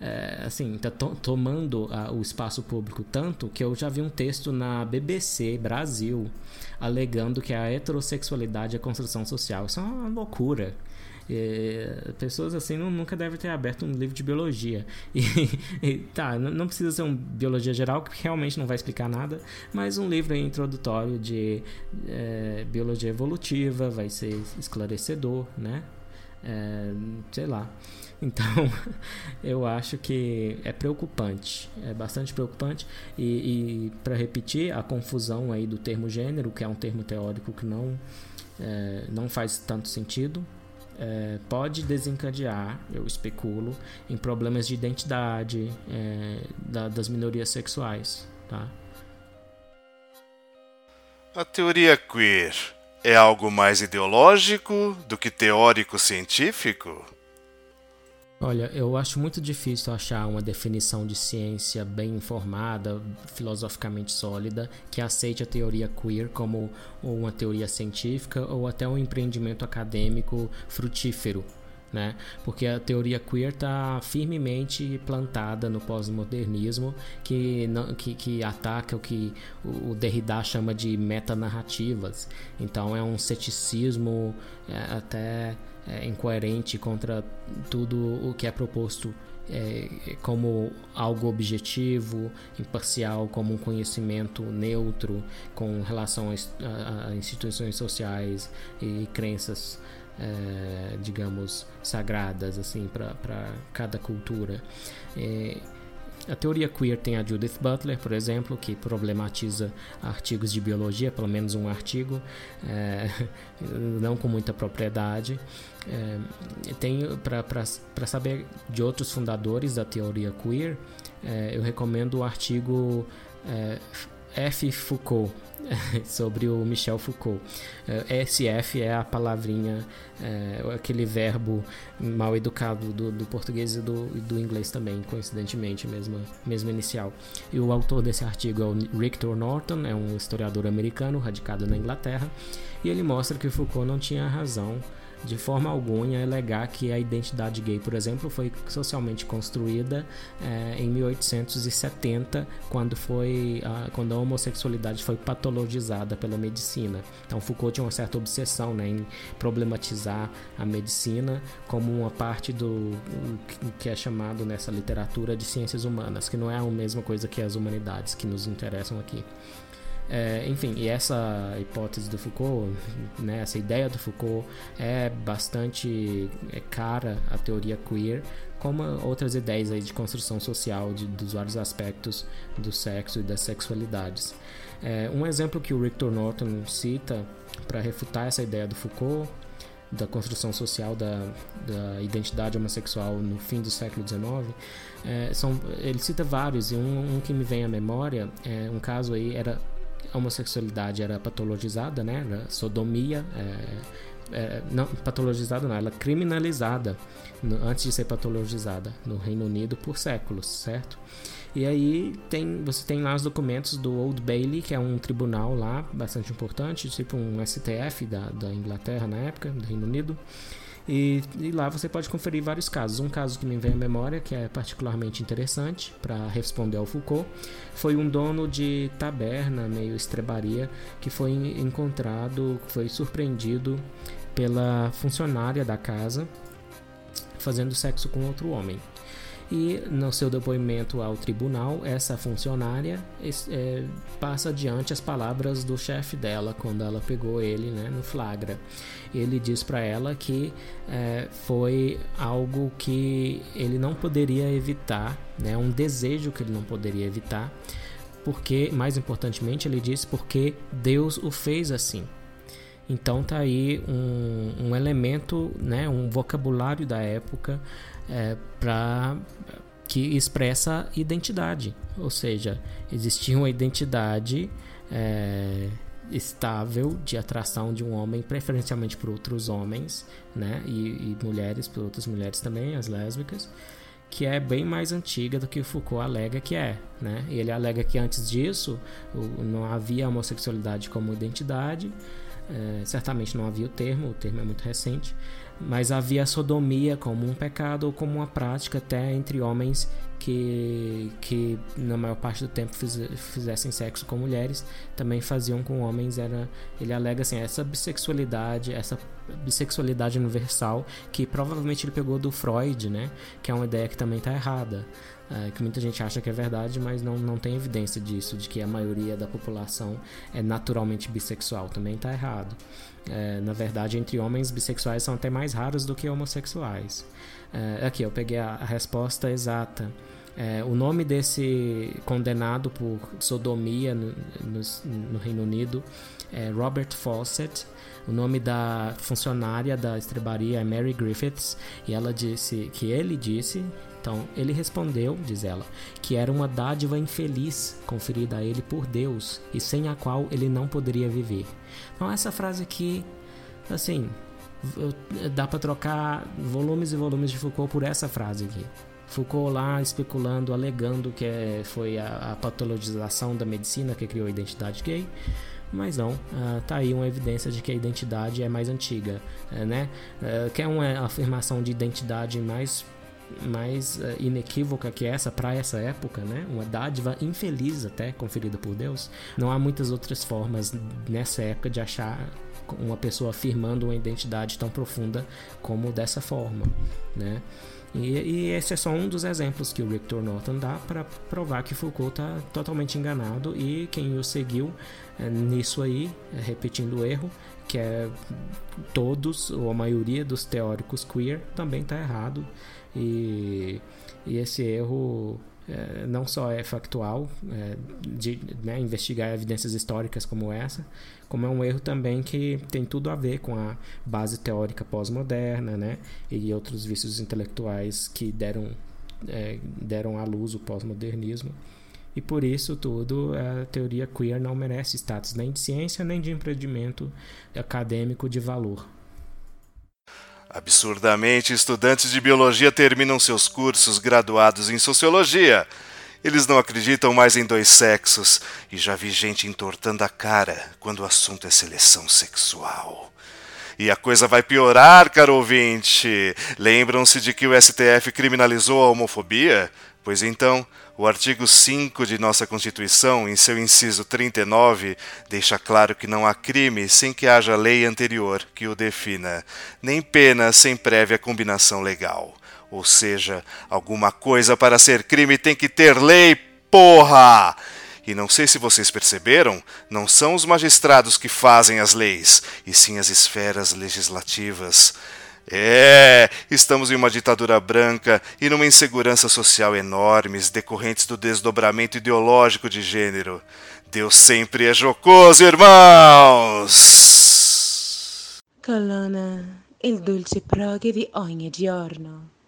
é, assim, tá to tomando a, o espaço público tanto que eu já vi um texto na BBC Brasil alegando que a heterossexualidade é construção social. Isso é uma loucura. Pessoas assim não, nunca devem ter aberto um livro de biologia. E, e tá, não precisa ser um biologia geral, que realmente não vai explicar nada, mas um livro introdutório de é, biologia evolutiva vai ser esclarecedor, né? É, sei lá. Então, eu acho que é preocupante, é bastante preocupante. E, e para repetir, a confusão aí do termo gênero, que é um termo teórico que não, é, não faz tanto sentido, é, pode desencadear, eu especulo, em problemas de identidade é, da, das minorias sexuais. Tá? A teoria queer é algo mais ideológico do que teórico científico? Olha, eu acho muito difícil achar uma definição de ciência bem informada, filosoficamente sólida, que aceite a teoria queer como uma teoria científica ou até um empreendimento acadêmico frutífero. Né? Porque a teoria queer está firmemente plantada no pós-modernismo, que, que, que, ataca o que o Derrida chama de metanarrativas. Então é um ceticismo é, até é, incoerente contra tudo o que é proposto é, como algo objetivo, imparcial, como um conhecimento neutro com relação a, a instituições sociais e crenças, é, digamos, sagradas assim para cada cultura. É, a teoria queer tem a Judith Butler, por exemplo, que problematiza artigos de biologia, pelo menos um artigo, é, não com muita propriedade. É, tem para saber de outros fundadores da teoria queer, é, eu recomendo o artigo F. Foucault, sobre o Michel Foucault. SF é a palavrinha, é, aquele verbo mal educado do, do português e do, do, inglês também, coincidentemente, mesmo, mesmo inicial. E o autor desse artigo é o Victor Norton, é um historiador americano radicado na Inglaterra, e ele mostra que Foucault não tinha razão de forma alguma alegar que a identidade gay, por exemplo, foi socialmente construída é, em 1870, quando foi a, quando a homossexualidade foi patologizada pela medicina. Então Foucault tinha uma certa obsessão né, em problematizar a medicina como uma parte do que é chamado nessa literatura de ciências humanas, que não é a mesma coisa que as humanidades que nos interessam aqui. É, enfim, e essa hipótese do Foucault, né, essa ideia do Foucault é bastante é cara à teoria queer, como outras ideias aí de construção social de, dos vários aspectos do sexo e das sexualidades. É, um exemplo que o Victor Norton cita para refutar essa ideia do Foucault da construção social da, da identidade homossexual no fim do século XIX, é, são, ele cita vários, e um, um, que me vem à memória, é, um caso aí era a homossexualidade era patologizada, né? Era sodomia, é, é, não patologizada não, ela criminalizada no, antes de ser patologizada no Reino Unido por séculos, certo? E aí tem, você tem lá os documentos do Old Bailey, que é um tribunal lá bastante importante, tipo um STF da, da Inglaterra na época, do Reino Unido. E, e, lá você pode conferir vários casos. Um caso que me vem à memória, que é particularmente interessante para responder ao Foucault, foi um dono de taberna, meio estrebaria, que foi encontrado, foi surpreendido pela funcionária da casa fazendo sexo com outro homem. E no seu depoimento ao tribunal, essa funcionária é, passa adiante as palavras do chefe dela quando ela pegou ele né, no flagra. Ele diz para ela que é, foi algo que ele não poderia evitar, né, um desejo que ele não poderia evitar, porque, mais importantemente, ele diz porque Deus o fez assim. Então tá aí um, um elemento, né, um vocabulário da época é, para que expressa identidade, ou seja, existia uma identidade é, estável de atração de um homem, preferencialmente por outros homens, né, e, e mulheres por outras mulheres também, as lésbicas, que é bem mais antiga do que Foucault alega que é, né? Ele alega que antes disso não havia homossexualidade como identidade, é, certamente não havia o termo, o termo é muito recente, mas havia sodomia como um pecado ou como uma prática até entre homens que, que na maior parte do tempo fiz, fizessem sexo com mulheres, também faziam com homens. Era, ele alega assim, essa bissexualidade, essa bissexualidade universal que provavelmente ele pegou do Freud, né? Que é uma ideia que também está errada é, que muita gente acha que é verdade, mas não, não tem evidência disso, de que a maioria da população é naturalmente bissexual. Também está errado. É, na verdade, entre homens, bissexuais são até mais raros do que homossexuais. É, aqui, eu peguei a, a resposta exata. É, o nome desse condenado por sodomia no, no, no, Reino Unido é Robert Fawcett. O nome da funcionária da estrebaria é Mary Griffiths e ela disse que ele disse então ele respondeu, diz ela, que era uma dádiva infeliz conferida a ele por Deus e sem a qual ele não poderia viver. Então essa frase aqui, assim, dá para trocar volumes e volumes de Foucault por essa frase aqui. Foucault lá especulando, alegando que é, foi a, a, patologização da medicina que criou a identidade gay. Mas não, uh, tá aí uma evidência de que a identidade é mais antiga, uh, né? Uh, que é uma afirmação de identidade mais mais uh, inequívoca que essa para essa época, né? Uma dádiva infeliz até conferida por Deus. Não há muitas outras formas nessa época de achar uma pessoa afirmando uma identidade tão profunda como dessa forma, né? E, e, esse é só um dos exemplos que o Victor Norton dá para provar que Foucault está totalmente enganado e quem o seguiu é, nisso aí, é, repetindo o erro, que é todos ou a maioria dos teóricos queer também está errado e, e esse erro é, não só é factual, é, de né, investigar evidências históricas como essa, como é um erro também que tem tudo a ver com a base teórica pós-moderna né, e outros vícios intelectuais que deram, é, deram à luz o pós-modernismo. E por isso tudo, a teoria queer não merece status nem de ciência nem de empreendimento acadêmico de valor. Absurdamente, estudantes de biologia terminam seus cursos graduados em sociologia. Eles não acreditam mais em dois sexos e já vi gente entortando a cara quando o assunto é seleção sexual. E a coisa vai piorar, caro ouvinte. Lembram-se de que o STF criminalizou a homofobia? Pois então, o artigo 5 de nossa Constituição, em seu inciso 39, deixa claro que não há crime sem que haja lei anterior que o defina, nem pena sem prévia combinação legal. Ou seja, alguma coisa para ser crime tem que ter lei, porra! E não sei se vocês perceberam, não são os magistrados que fazem as leis, e sim as esferas legislativas. É, estamos em uma ditadura branca e numa insegurança social enormes decorrentes do desdobramento ideológico de gênero. Deus sempre é jocoso, irmãos! Colonna, il dolce proghe di ogni giorno.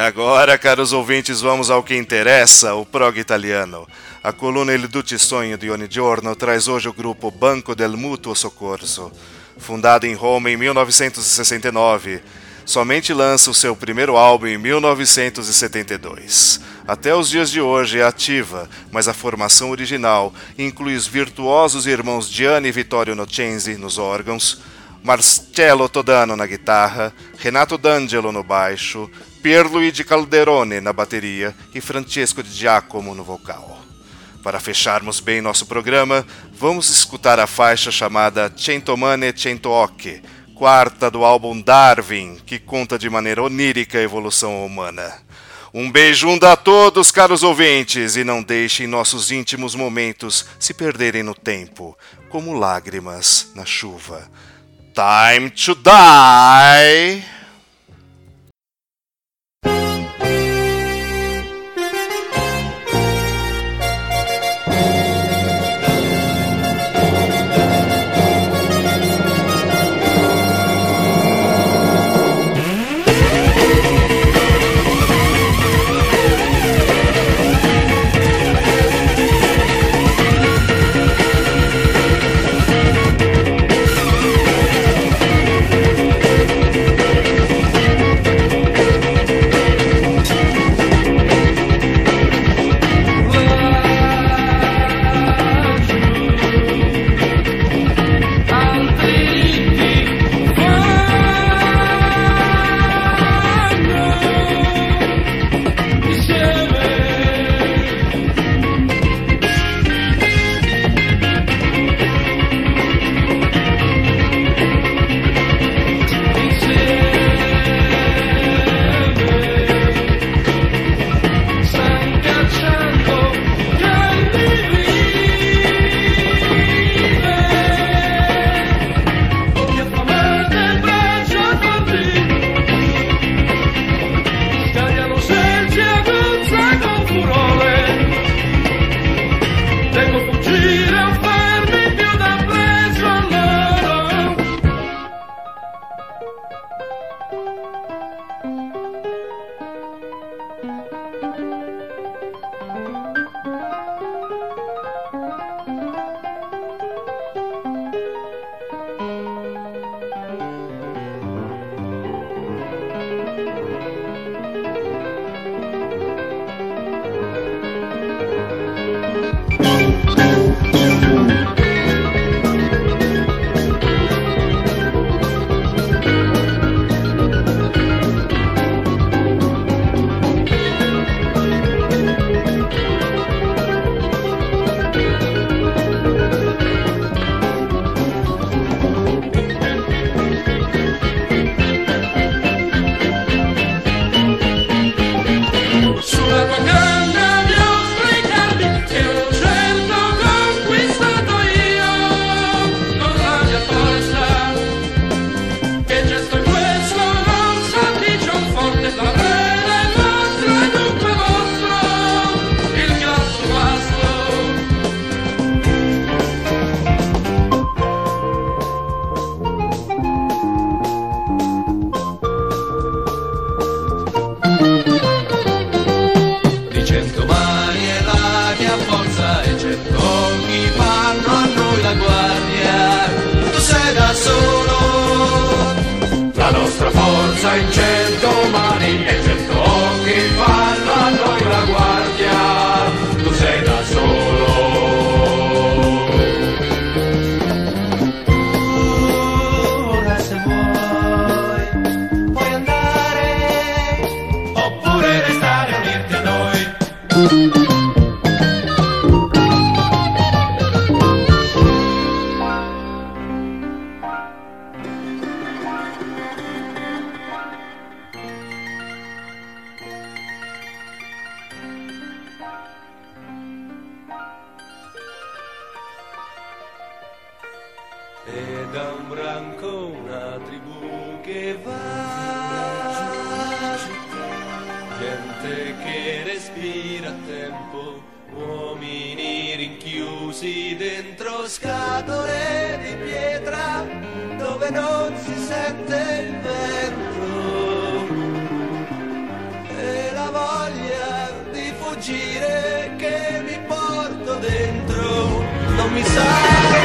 Agora, caros ouvintes, vamos ao que interessa, o prog italiano. A coluna Il Duce Sonho di ogni giorno traz hoje o grupo Banco del Mutuo Soccorso. Fundado em Roma em 1969, somente lança o seu primeiro álbum em 1972. Até os dias de hoje é ativa, mas a formação original inclui os virtuosos irmãos Gianni e Vittorio Nocenzi nos órgãos, Marcello Todano na guitarra, Renato D'Angelo no baixo, Pierluigi Calderone na bateria e Francesco Di Giacomo no vocal. Para fecharmos bem nosso programa, vamos escutar a faixa chamada Centomane Centoocchi, quarta do álbum Darwin, que conta de maneira onírica a evolução humana. Um beijunda a todos, caros ouvintes, e não deixem nossos íntimos momentos se perderem no tempo, como lágrimas na chuva. Time to die! E da un branco una tribù che va. Gente che respira a tempo Uomini rinchiusi dentro scatole di pietra Dove non si sente il vento. E la voglia di fuggire che mi porto dentro Non mi sa